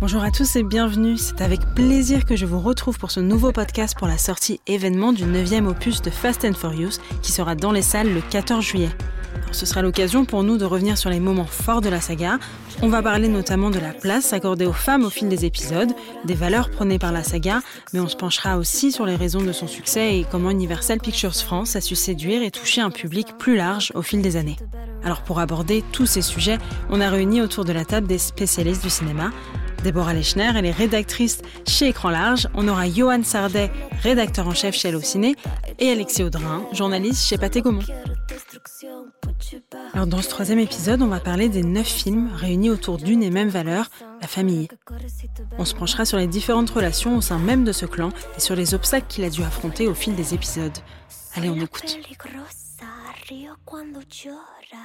Bonjour à tous et bienvenue. C'est avec plaisir que je vous retrouve pour ce nouveau podcast pour la sortie événement du 9e opus de Fast and Furious qui sera dans les salles le 14 juillet. ce sera l'occasion pour nous de revenir sur les moments forts de la saga. On va parler notamment de la place accordée aux femmes au fil des épisodes, des valeurs prônées par la saga, mais on se penchera aussi sur les raisons de son succès et comment Universal Pictures France a su séduire et toucher un public plus large au fil des années. Alors pour aborder tous ces sujets, on a réuni autour de la table des spécialistes du cinéma. Déborah Lechner, elle est rédactrice chez Écran Large. On aura Johan Sardet, rédacteur en chef chez Allociné, et Alexis Audrin, journaliste chez Pathé Gaumont. Alors dans ce troisième épisode, on va parler des neuf films réunis autour d'une et même valeur, la famille. On se penchera sur les différentes relations au sein même de ce clan et sur les obstacles qu'il a dû affronter au fil des épisodes. Allez, on écoute.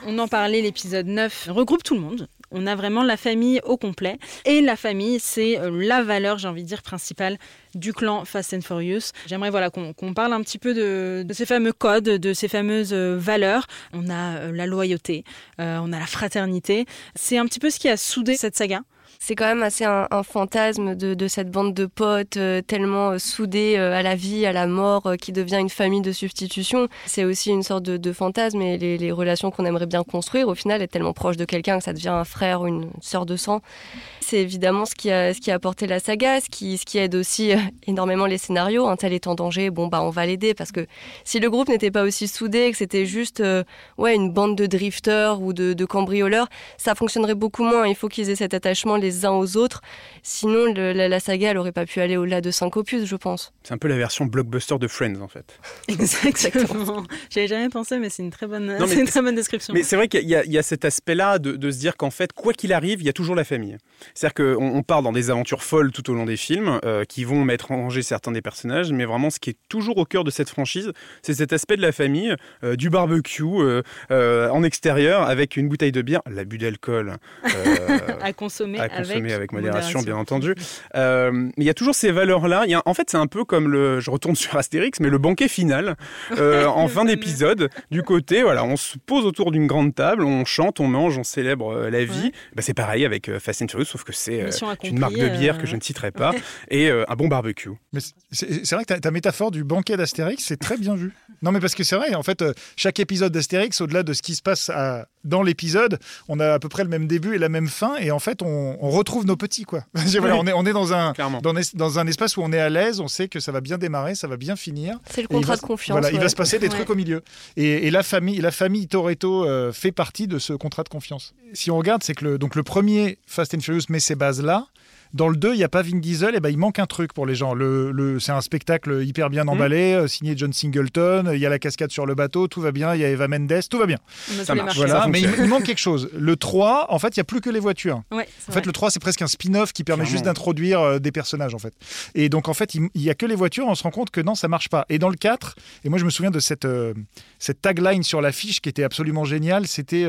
On en parlait, l'épisode 9 regroupe tout le monde. On a vraiment la famille au complet. Et la famille, c'est euh, la valeur, j'ai envie de dire, principale du clan Fast and Furious. J'aimerais voilà, qu'on parle un petit peu de, ces fameux codes, de ces fameuses euh, valeurs. On a euh, la loyauté, on a la fraternité. C'est un petit peu ce qui a soudé cette saga c'est quand même assez un, fantasme de, cette bande de potes euh, tellement euh, soudés euh, à la vie, à la mort, qui devient une famille de substitution. C'est aussi une sorte de, fantasme et les, relations qu'on aimerait bien construire, au final, est tellement proche de quelqu'un que ça devient un frère ou une sœur de sang. C'est évidemment ce qui, a, ce qui a apporté la saga, ce qui, ce qui aide aussi énormément les scénarios. Un tel est en danger, bon bah on va l'aider parce que si le groupe n'était pas aussi soudé, que c'était juste ouais une bande de drifters ou de, de cambrioleurs, ça fonctionnerait beaucoup moins. Il faut qu'ils aient cet attachement uns aux autres. Sinon, la, saga, elle aurait pas pu aller au-delà de 5 opus, je pense. C'est un peu la version blockbuster de Friends, en fait. Exactement. J'avais jamais pensé, mais c'est une très bonne, une très bonne description. Mais c'est vrai qu'il y, a cet aspect-là de, se dire qu'en fait, quoi qu'il arrive, il y a toujours la famille. C'est-à-dire qu'on on part dans des aventures folles tout au long des films, euh, qui vont mettre en danger certains des personnages, mais vraiment, ce qui est toujours au cœur de cette franchise, c'est cet aspect de la famille, euh, du barbecue euh, en extérieur, avec une bouteille de bière, l'abus d'alcool. à consommer avec avec modération, bien entendu. Euh, mais il y a toujours ces valeurs-là. En fait, c'est un peu comme le, je retourne sur Astérix, mais le banquet final euh, en fin d'épisode. Du côté, voilà, on se pose autour d'une grande table, on chante, on mange, on célèbre euh, la vie. Bah, c'est pareil avec Fast and Furious, sauf que c'est une marque de bière que je ne citerai pas et un bon barbecue. Mais c'est vrai que ta, ta métaphore du banquet d'Astérix, c'est très bien vu. Non, mais parce que c'est vrai, en fait, chaque épisode d'Astérix, au-delà de ce qui se passe dans l'épisode, on a à peu près le même début et la même fin, et en fait, on, on retrouve nos petits, quoi. on, est, on est dans un, dans, dans, un espace où on est à l'aise, on sait que ça va bien démarrer, ça va bien finir. C'est le contrat de confiance. Voilà, il va se passer des trucs au milieu. Et, la famille, la famille Toretto euh, fait partie de ce contrat de confiance. Si on regarde, c'est que le, donc le premier Fast and Furious met ses bases là. Dans le 2, il n'y a pas Vin Diesel, et ben il manque un truc pour les gens. Le, le c'est un spectacle hyper bien emballé, mmh. euh, signé John Singleton, il y a la cascade sur le bateau, tout va bien, il y a Eva Mendes, tout va bien. Ça marche. Voilà, mais il, manque quelque chose. Le 3, en fait, il n'y a plus que les voitures. Ouais, en fait, le 3, c'est presque un spin-off qui permet juste d'introduire euh, des personnages, en fait. Et donc, en fait, il n'y a que les voitures, on se rend compte que non, ça marche pas. Et dans le 4, et moi, je me souviens de cette, euh, cette tagline sur l'affiche qui était absolument géniale, c'était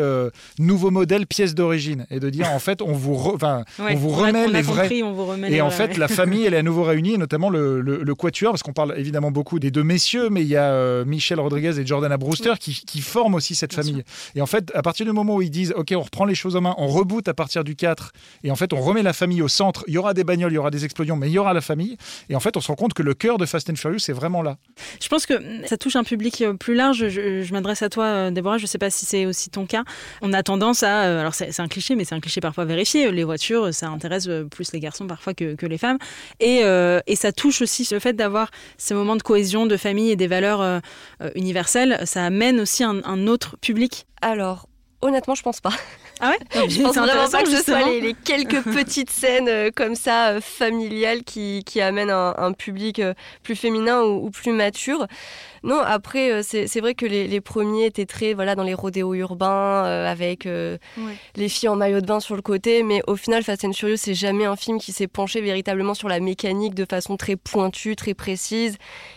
nouveau modèle, pièce d'origine. Et de dire, en fait, on vous, on vous remet les vrais. On vous remet et en fait, la famille, elle est à nouveau réunie, notamment le, le, quatuor, parce qu'on parle évidemment beaucoup des deux messieurs, mais il y a euh, Michel Rodriguez et Jordana Brewster qui, qui, forment aussi cette famille. Et en fait, à partir du moment où ils disent, OK, on reprend les choses en main, on reboot à partir du 4, et en fait, on remet la famille au centre, il y aura des bagnoles, il y aura des explosions, mais il y aura la famille. Et en fait, on se rend compte que le cœur de Fast and Furious, c'est vraiment là. Je pense que ça touche un public euh, plus large. Je, m'adresse à toi, euh, Déborah, je ne sais pas si c'est aussi ton cas. On a tendance à, alors c'est un cliché, mais c'est un cliché parfois vérifié. Les voitures, ça intéresse plus les garçons parfois que, que les femmes. Euh, et, ça touche aussi le fait d'avoir ces moments de cohésion, de famille et des valeurs euh, euh, universelles. Ça amène aussi un, autre public. Alors, honnêtement, je pense pas. Ah ouais? Je pense vraiment pas que ce soit les, quelques petites scènes comme ça, familiales, qui, amènent un, public plus féminin ou plus mature. Non, après, euh, c'est vrai que les, premiers étaient très voilà, dans les rodéos urbains, euh, avec euh, les filles en maillot de bain sur le côté, mais au final, Fast and Furious, c'est jamais un film qui s'est penché véritablement sur la mécanique de façon très pointue, très précise,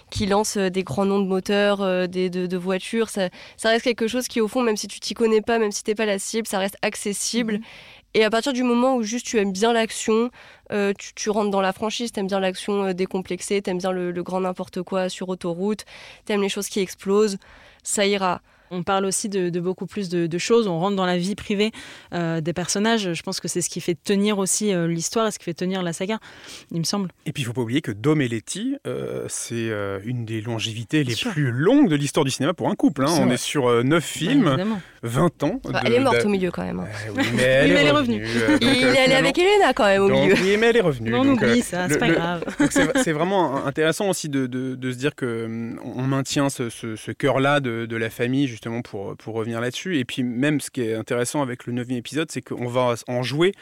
qui lance des grands noms de moteurs, des, de, voitures. Ça, reste quelque chose qui, au fond, même si tu t'y connais pas, même si t'es pas la cible, ça reste accessible. Mhm. Et à partir du moment où juste tu aimes bien l'action, euh, tu, rentres dans la franchise, tu aimes bien l'action euh, décomplexée, tu aimes bien le, grand n'importe quoi sur autoroute, tu aimes les choses qui explosent, ça ira. On parle aussi de, beaucoup plus de, choses, on rentre dans la vie privée euh, des personnages. Je pense que c'est ce qui fait tenir aussi euh, l'histoire et ce qui fait tenir la saga, il me semble. Et puis il faut pas oublier que Dom et Letty, euh, c'est une des longévités les plus longues de l'histoire du cinéma pour un couple. Hein. On est sur 9 films, 20 ans. elle est morte au milieu quand même. Hein. oui, mais elle, est, revenue. il est allé avec Elena quand même au milieu. Oui, mais elle est revenue. on oublie ça, c'est pas grave. C'est vraiment intéressant aussi de, de, se dire que hum, on maintient ce, ce, cœur-là de, de, la famille justement pour, pour revenir là-dessus. Et puis même ce qui est intéressant avec le neuvième épisode, c'est qu'on va en jouer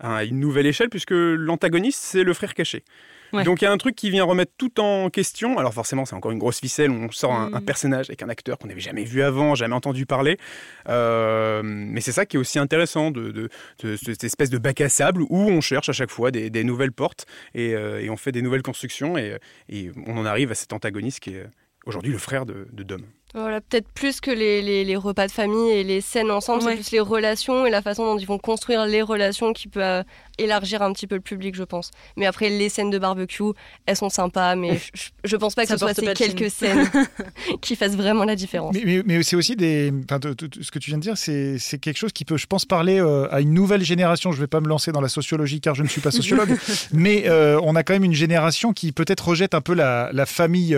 à une nouvelle échelle puisque l'antagoniste, c'est le frère caché. Donc il y a un truc qui vient remettre tout en question. Alors forcément, c'est encore une grosse ficelle. On sort un, mm. personnage avec un acteur qu'on n'avait jamais vu avant, jamais entendu parler. Euh, mais c'est ça qui est aussi intéressant de, cette espèce de bac à sable où on cherche à chaque fois des, nouvelles portes euh, et, on fait des nouvelles constructions et, on en arrive à cet antagoniste qui est aujourd'hui le frère de, de Dom. Voilà, peut-être plus que les, les, repas de famille et les scènes ensemble, c'est plus les relations et la façon dont ils vont construire les relations qui peut euh, élargir un petit peu le public, je pense. Mais après, les scènes de barbecue, elles sont sympas, mais je, je pense pas que ce soit ces quelques scènes qui fassent vraiment la différence. Mais, mais, c'est aussi des. Enfin, ce que tu viens de dire, c'est quelque chose qui peut, je pense, parler euh, à une nouvelle génération. Je vais pas me lancer dans la sociologie car je ne suis pas sociologue, mais euh, on a quand même une génération qui peut-être rejette un peu la, la famille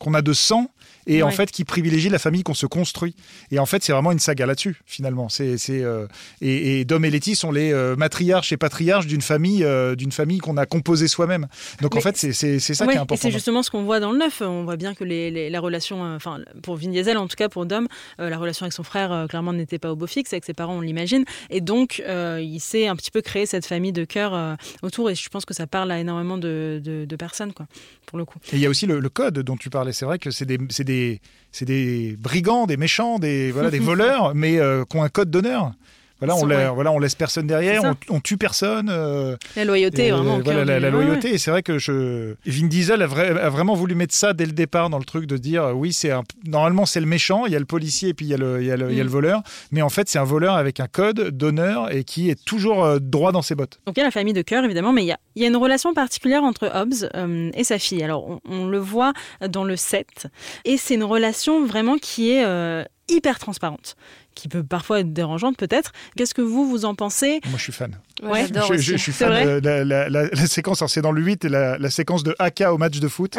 qu'on a de sang et en fait qui privilégie la famille qu'on se construit. Et en fait, c'est vraiment une saga là-dessus, finalement. C'est, euh, et, et, Dom et Letty sont les euh, matriarches et patriarches d'une famille, euh, d'une famille qu'on a composée soi-même. Donc en fait, c'est, ça qui est important. Et c'est justement ce qu'on voit dans le neuf. On voit bien que les, la relation, enfin pour Vin Diesel en tout cas, pour Dom, la relation avec son frère clairement n'était pas au beau fixe, avec ses parents, on l'imagine. Et donc, il s'est un petit peu créé cette famille de cœur autour. Et je pense que ça parle à énormément de, de, personnes, quoi, pour le coup. Et il y a aussi le, code dont tu parlais. C'est vrai que c'est des, des c'est des brigands, des méchants, des, voilà, des voleurs, mais euh, qui ont un code d'onneur. Voilà, on, voilà, on laisse personne derrière, on, tue personne. Euh, la loyauté, vraiment. Voilà, la, loyauté. Et c'est vrai que je... Vin Diesel a, vraiment voulu mettre ça dès le départ dans le truc de dire oui, c'est normalement c'est le méchant, il y a le policier et puis il y a le, il y a le, il y a le mm. voleur. Mais en fait, c'est un voleur avec un code d'honneur et qui est toujours euh, droit dans ses bottes. Donc il y a la famille de cœur, évidemment, mais il y a, il y a une relation particulière entre Hobbes euh, et sa fille. Alors on, on, le voit dans le 7. Et c'est une relation vraiment qui est hyper transparente qui peut parfois être dérangeante peut-être. Qu'est-ce que vous, vous en pensez? Moi, je suis fan. Ouais, je, je, suis fan. De la, la, séquence, c'est dans le 8, et la, séquence de AK au match de foot.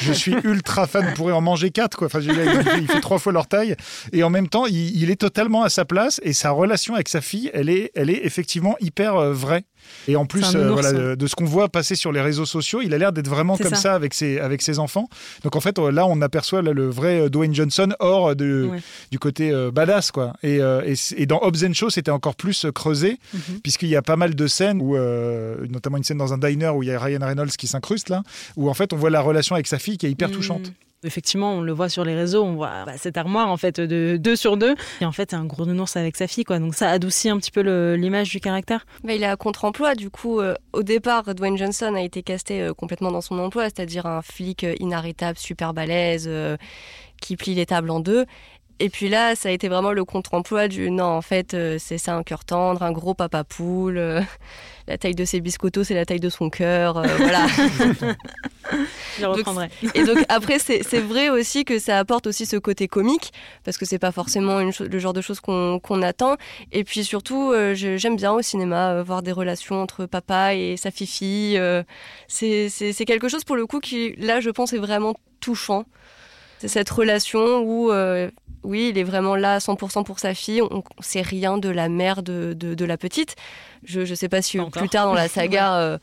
je suis ultra fan. On pourrait en manger 4. Quoi. Enfin, il, fait trois fois leur taille. Et en même temps, il, est totalement à sa place. Et sa relation avec sa fille, elle est, elle est effectivement hyper euh, vraie. Et en plus, euh, voilà, de, ce qu'on voit passer sur les réseaux sociaux, il a l'air d'être vraiment comme ça. avec, ses, avec ses enfants. Donc en fait, là, on aperçoit le vrai euh, Dwayne Johnson hors de, du côté badass. Quoi. Et, et, dans Hobbs Show, c'était encore plus creusé, mhm. puisqu'il y a pas mal de scènes, où, notamment une scène dans un diner où il y a Ryan Reynolds qui s'incruste, là, où en fait, on voit la relation avec sa fille qui est hyper mhm. touchante. Effectivement, on le voit sur les réseaux, on voit bah, cette armoire en fait de deux sur deux. Et en fait, c'est un gros nounours avec sa fille, quoi. Donc ça adoucit un petit peu l'image du caractère. Bah, il est à contre-emploi, du coup. Euh, au départ, Dwayne Johnson a été casté euh, complètement dans son emploi, c'est-à-dire un flic euh, inarrêtable, super balèze, qui plie les tables en deux. Et puis là, ça a été vraiment le contre-emploi du non, en fait, c'est ça un cœur tendre, un gros papa poule la taille de ses biscottos, c'est la taille de son cœur. Euh, voilà. Je reprendrai. et donc après, c'est vrai aussi que ça apporte aussi ce côté comique, parce que c'est pas forcément une le genre de choses qu'on attend. Et puis surtout, euh, j'aime bien au cinéma euh, voir des relations entre papa et sa fifi. c'est quelque chose pour le coup qui, là, je pense, est vraiment touchant. C'est cette relation où oui, il est vraiment là à 100% pour sa fille. On ne sait rien de la mère de, de, la petite. Je ne sais pas si plus tard dans la saga, euh,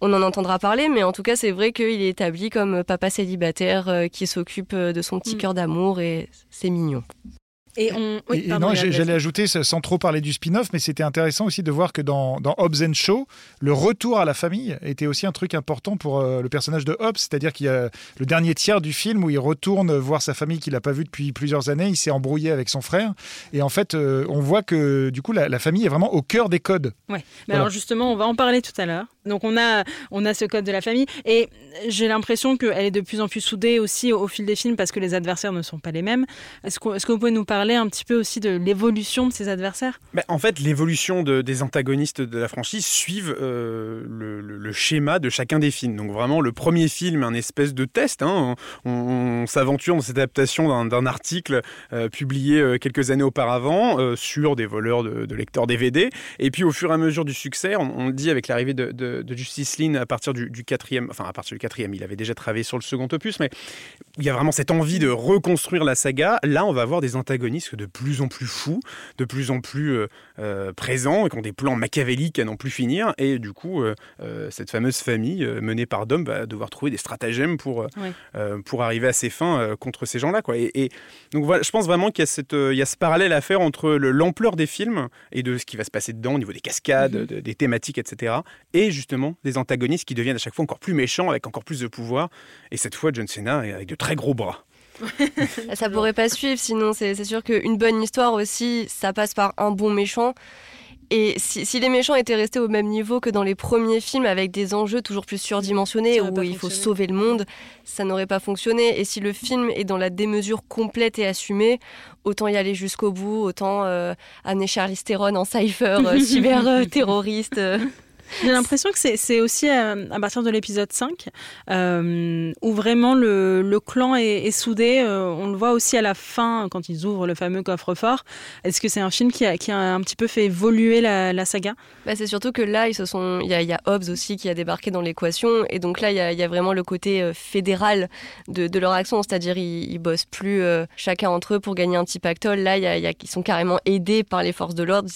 on en entendra parler, mais en tout cas, c'est vrai qu'il est établi comme papa célibataire euh, qui s'occupe euh, de son petit mm. cœur d'amour et c'est mignon. Et, non, j'allais ajouter, sans trop parler du spin-off, mais c'était intéressant aussi de voir que dans, dans Hobbs and Shaw, le retour à la famille était aussi un truc important pour euh, le personnage de Hobbs, c'est-à-dire qu'il y a le dernier tiers du film où il retourne voir sa famille qu'il n'a pas vue depuis plusieurs années, il s'est embrouillé avec son frère, et en fait, euh, on voit que du coup, la, famille est vraiment au cœur des codes. Ouais, mais alors justement, on va en parler tout à l'heure. Donc on a, on a ce code de la famille, et j'ai l'impression qu'elle est de plus en plus soudée aussi au, fil des films parce que les adversaires ne sont pas les mêmes. Est-ce que, est que vous pouvez nous parler parler un petit peu aussi de l'évolution de ses adversaires? Bah, En fait, l'évolution de, des antagonistes de la franchise suivent euh, le, schéma de chacun des films. Donc vraiment, le premier film, un espèce de test. Hein. On, s'aventure dans cette adaptation d'un article euh, publié euh, quelques années auparavant sur des voleurs de, lecteurs DVD. Et puis au fur et à mesure du succès, on, le dit avec l'arrivée de, Justice League à partir du, du, quatrième, enfin à partir du quatrième, il avait déjà travaillé sur le second opus, mais il y a vraiment cette envie de reconstruire la saga. Là, on va avoir des antagonistes de plus en plus fous, de plus en plus euh, euh, présents, et qui ont des plans machiavéliques à n'en plus finir. Et du coup, euh, cette fameuse famille menée par Dom va devoir trouver des stratagèmes pour, pour arriver à ses fins contre ces gens-là. Quoi. Et, donc voilà, je pense vraiment qu'il y, a cette, il y a ce parallèle à faire entre l'ampleur des films et de ce qui va se passer dedans au niveau des cascades, mhm. des thématiques, etc. Et justement, des antagonistes qui deviennent à chaque fois encore plus méchants, avec encore plus de pouvoir. Et cette fois, John Cena avec de très gros bras. ça pourrait pas suivre, sinon c'est sûr qu'une bonne histoire aussi, ça passe par un bon méchant. Et si, les méchants étaient restés au même niveau que dans les premiers films, avec des enjeux toujours plus surdimensionnés, où il faut sauver le monde, ça n'aurait pas fonctionné. Et si le film est dans la démesure complète et assumée, autant y aller jusqu'au bout, autant euh, amener Charlie Theron en cypher, euh, cyber-terroriste. J'ai l'impression que c'est aussi euh, à, partir de l'épisode 5 euh, où vraiment le, clan est, soudé. Euh, on le voit aussi à la fin quand ils ouvrent le fameux coffre-fort. Est-ce que c'est un film qui a, un petit peu fait évoluer la, saga? Bah, C'est surtout que là, il, y a, Hobbs aussi qui a débarqué dans l'équation. Et donc là, il y, a, vraiment le côté fédéral de, leur action. C'est-à-dire ils, ils bossent plus chacun entre eux pour gagner un petit pactole. Là, ils sont carrément aidés par les forces de l'ordre.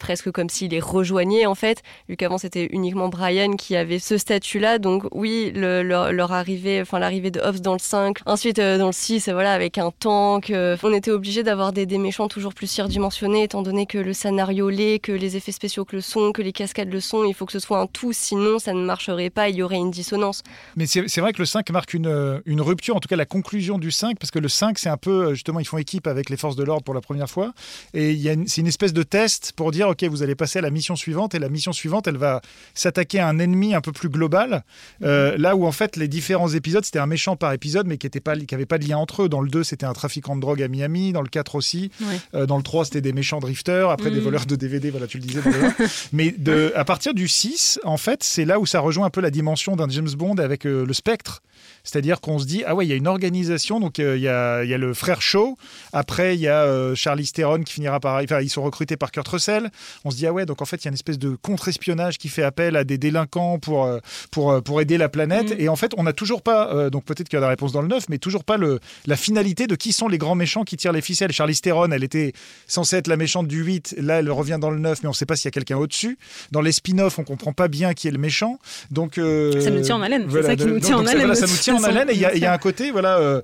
Presque comme s'il les rejoignait en fait, vu qu'avant c'était uniquement Brian qui avait ce statut-là. Donc oui, leur, arrivée, enfin l'arrivée de Hobbs dans le 5, ensuite euh, dans le 6, voilà, avec un tank, euh, on était obligé d'avoir des, méchants toujours plus surdimensionnés, étant donné que le scénario l'est, que les effets spéciaux que le son, que les cascades le sont, il faut que ce soit un tout, sinon ça ne marcherait pas, il y aurait une dissonance. Mais c'est vrai que le 5 marque une, euh, une rupture, en tout cas la conclusion du 5, parce que le 5 c'est un peu, justement, ils font équipe avec les forces de l'ordre pour la première fois, et c'est une espèce de test pour dire ok, vous allez passer à la mission suivante, et la mission suivante, elle va s'attaquer à un ennemi un peu plus global, euh, là où en fait les différents épisodes, c'était un méchant par épisode, mais qui n'avait pas, de lien entre eux. Dans le 2, c'était un trafiquant de drogue à Miami, dans le 4 aussi, euh, dans le 3, c'était des méchants drifters, après des mm. voleurs de DVD, voilà, tu le disais. mais de, à partir du 6, en fait, c'est là où ça rejoint un peu la dimension d'un James Bond avec euh, le spectre. C'est-à-dire qu'on se dit, ah ouais, il y a une organisation, donc il y, a, y, a, le frère Shaw, après il y a Charlie Theron qui finira par... Enfin, ils sont recrutés par Kurt Russell. On se dit, ah ouais, donc en fait, il y a une espèce de contre-espionnage qui fait appel à des délinquants pour, euh, pour, euh, pour aider la planète. Mm. Et en fait, on n'a toujours pas, euh, donc peut-être qu'il y a la réponse dans le 9, mais toujours pas le, la finalité de qui sont les grands méchants qui tirent les ficelles. Charlie Theron, elle était censée être la méchante du 8, là elle revient dans le 9, mais on ne sait pas s'il y a quelqu'un au-dessus. Dans les spin-offs, on comprend pas bien qui est le méchant. Donc, ça nous tient en haleine. c'est ça qui nous tient en haleine. ça nous tient en haleine. Et il y, a un côté, voilà,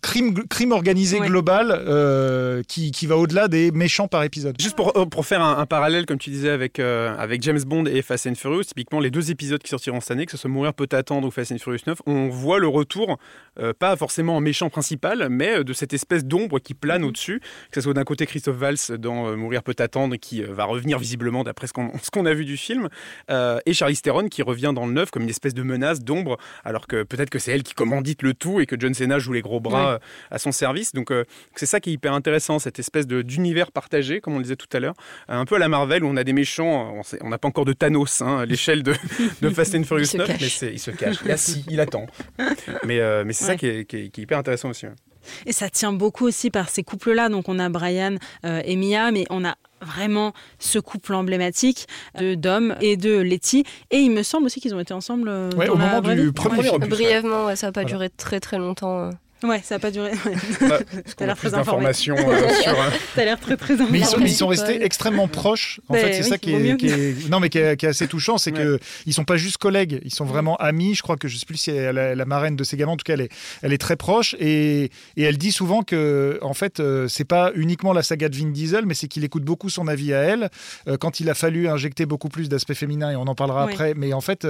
crime, crime organisé global qui, qui va au-delà des méchants par épisode. Juste pour, pour faire un, un parallèle, comme tu disais, avec, euh, avec James Bond et Fast and Furious, typiquement les deux épisodes qui sortiront cette année, que ce soit Mourir peut attendre ou Fast and Furious 9, on voit le retour, euh, pas forcément en méchant principal, mais euh, de cette espèce d'ombre qui plane mhm. au-dessus, que ce soit d'un côté Christophe Valls dans Mourir peut attendre, qui va revenir visiblement d'après ce qu'on a vu du film, et Charlize Theron qui revient dans le 9 comme une espèce de menace d'ombre, alors que peut-être que c'est elle qui commandite le tout et que John Cena joue les gros bras à son service. Donc c'est ça qui est hyper intéressant, cette espèce d'univers partagé, comme on le disait tout à l'heure, un peu à la Marvel où on a des méchants on n'a pas encore de Thanos hein, à l'échelle de, Fast and Furious 9, mais il se cache. Il, assis, il attend. Mais, euh, mais c'est ça qui est, hyper intéressant aussi. Et ça tient beaucoup aussi par ces couples-là. Donc on a Brian euh, et Mia, mais on a vraiment ce couple emblématique de Dom et de Letty. Et il me semble aussi qu'ils ont été ensemble euh, au moment du premier Brièvement, ça n'a pas duré très très longtemps. Ouais, ça n'a pas duré. Bah, T'as l'air très informé. Euh, sur. T'as l'air très très Mais ils sont, ils sont restés extrêmement proches. En fait, c'est ça qui est, non mais qui est, assez touchant, c'est qu'ils que ils sont pas juste collègues, ils sont vraiment amis. Je crois que je sais plus si elle la, la marraine de ces gamins, en tout cas, elle est, elle est très proche et, et elle dit souvent que en fait, euh, c'est pas uniquement la saga de Vin Diesel, mais c'est qu'il écoute beaucoup son avis à elle euh, quand il a fallu injecter beaucoup plus d'aspect féminin et on en parlera après. Mais en fait,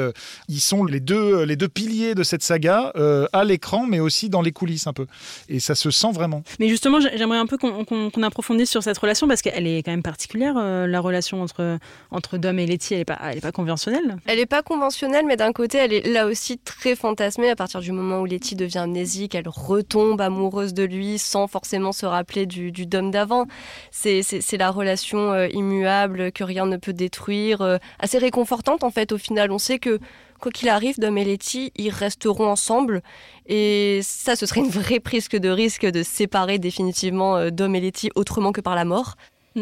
ils sont les deux les deux piliers de cette saga à l'écran, mais aussi dans les coulisses. Un peu. Et ça se sent vraiment. Mais justement, j'aimerais un peu qu'on approfondisse sur cette relation parce qu'elle est quand même particulière, euh, la relation entre, entre Dom et Letty. Elle n'est pas, elle est pas conventionnelle. Elle n'est pas conventionnelle, mais d'un côté, elle est là aussi très fantasmée. À partir du moment où Letty devient amnésique, elle retombe amoureuse de lui sans forcément se rappeler du, du Dom d'avant. C'est la relation euh, immuable que rien ne peut détruire, euh, assez réconfortante en fait. Au final, on sait que quoi qu'il arrive, Dom et Letty, ils resteront ensemble. Et ça, ce serait une vraie prise de risque de séparer définitivement euh, Dom et Letty autrement que par la mort.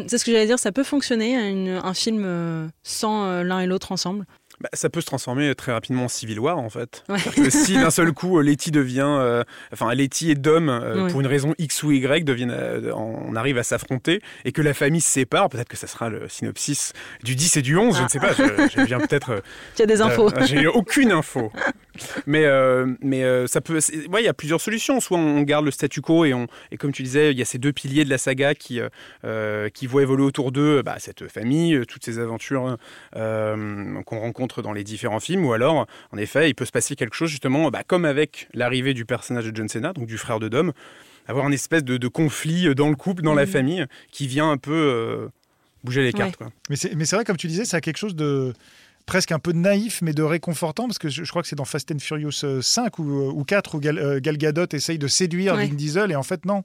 C'est ce que j'allais dire, ça peut fonctionner, un film euh, sans euh, l'un et l'autre ensemble. Bah, ça peut se transformer très rapidement en Civil War en fait. si d'un seul coup Letty devient, enfin Letty et Dom pour une raison X ou Y deviennent, on arrive à s'affronter et que la famille se sépare, peut-être que ça sera le synopsis du 10 et du 11, je ne sais pas. Je, viens peut-être. tu as des infos. J'ai aucune info mais euh, mais euh, ça peut. Il y a plusieurs solutions. Soit on garde le statu quo et, on, et comme tu disais, il y a ces deux piliers de la saga qui, euh, qui voient évoluer autour d'eux bah, cette famille, toutes ces aventures qu'on rencontre dans les différents films. Ou alors, en effet, il peut se passer quelque chose justement, bah, comme avec l'arrivée du personnage de John Cena, donc du frère de Dom, avoir une espèce de, conflit dans le couple, dans la mmh. famille, qui vient un peu bouger les cartes. Quoi. Mais c'est vrai, comme tu disais, ça a quelque chose de presque un peu naïf, mais de réconfortant, parce que je, crois que c'est dans Fast and Furious 5 euh, ou, ou 4 où Gal, euh, Gadot essaye de séduire Vin Diesel, et en fait, non.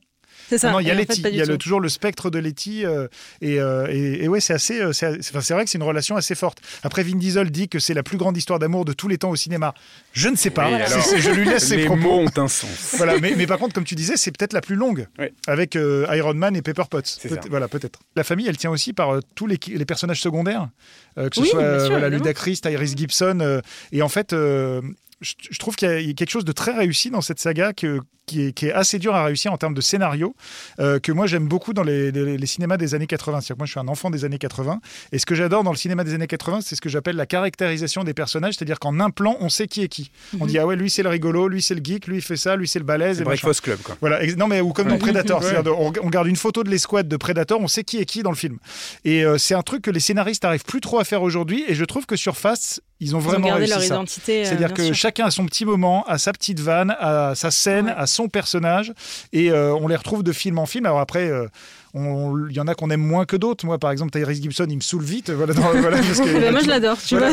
C'est ça. il y a Letty, il y a toujours le spectre de Letty, euh, et, et, ouais, c'est assez, c'est vrai que c'est une relation assez forte. Après, Vin Diesel dit que c'est la plus grande histoire d'amour de tous les temps au cinéma. Je ne sais pas. je lui laisse ses propos. mots ont un sens. Voilà, mais, mais, par contre, comme tu disais, c'est peut-être la plus longue, avec Iron Man et Pepper Potts. Peut voilà, peut-être. La famille, elle tient aussi par tous les, les personnages secondaires. Euh, que ce soit euh, voilà, Ludacris, Tyrese Gibson. Euh, et en fait, je, trouve qu'il y a quelque chose de très réussi dans cette saga que, qui, est, qui est assez dur à réussir en termes de scénario, que moi j'aime beaucoup dans les, les, cinémas des années 80. C'est-à-dire que moi je suis un enfant des années 80, et ce que j'adore dans le cinéma des années 80, c'est ce que j'appelle la caractérisation des personnages, c'est-à-dire qu'en un plan, on sait qui est qui. On mhm. dit ah ouais, lui c'est le rigolo, lui c'est le geek, lui il fait ça, lui c'est le balèze. Breakfast Club quoi. Voilà, non mais ou comme dans Predator, on, on, garde une photo de l'escouade de Predator, on sait qui est qui dans le film. Et c'est un truc que les scénaristes arrivent plus trop à faire aujourd'hui, et je trouve que sur Fast, ils ont vraiment gardé leur identité. Euh, C'est-à-dire que chacun a son petit moment, a sa petite vanne, a sa scène, a son personnage, et euh, on les retrouve de film en film. Alors après. Euh, il y en a qu'on aime moins que d'autres. Moi, par exemple, Tyrese Gibson, il me saoule vite. Voilà, voilà, moi, je l'adore, tu vois.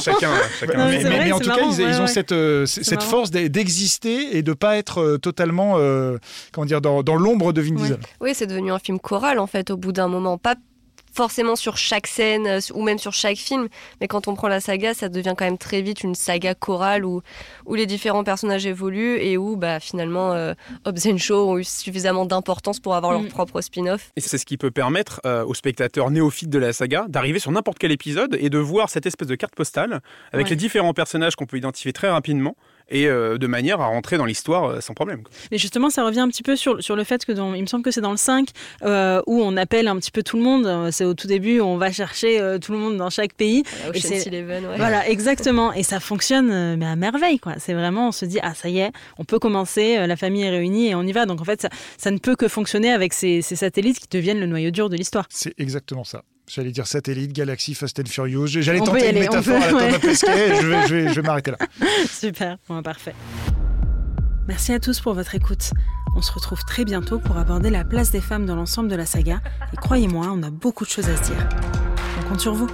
chacun, chacun. mais, en tout cas, ils, ont cette, cette force d'exister et de pas être totalement, comment dire, dans, dans l'ombre de Vin Diesel. Oui, c'est devenu un film choral en fait. Au bout d'un moment, pas forcément sur chaque scène euh, ou même sur chaque film, mais quand on prend la saga, ça devient quand même très vite une saga chorale où, où les différents personnages évoluent et où bah, finalement euh, Hobbs and Shaw ont eu suffisamment d'importance pour avoir leur mm. propre spin-off. Et c'est ce qui peut permettre euh, aux spectateurs néophytes de la saga d'arriver sur n'importe quel épisode et de voir cette espèce de carte postale avec les différents personnages qu'on peut identifier très rapidement et euh, de manière à rentrer dans l'histoire euh, sans problème. Mais justement, ça revient un petit peu sur, sur le fait que dans, il me semble que c'est dans le 5 euh, où on appelle un petit peu tout le monde. C'est au tout début, on va chercher tout le monde dans chaque pays. et c'est Eleven, ouais. Voilà, exactement. Et ça fonctionne mais à merveille. Quoi. C'est vraiment, on se dit, ah ça y est, on peut commencer, la famille est réunie et on y va. Donc en fait, ça, ça ne peut que fonctionner avec ces, ces satellites qui deviennent le noyau dur de l'histoire. C'est exactement ça. J'allais dire satellite, galaxie, Fast and Furious. J'allais tenter une métaphore à la Thomas Pesquet. je vais, je vais, je vais m'arrêter là. Super, bon, parfait. Merci à tous pour votre écoute. On se retrouve très bientôt pour aborder la place des femmes dans l'ensemble de la saga. Et croyez-moi, on a beaucoup de choses à se dire. On compte sur vous.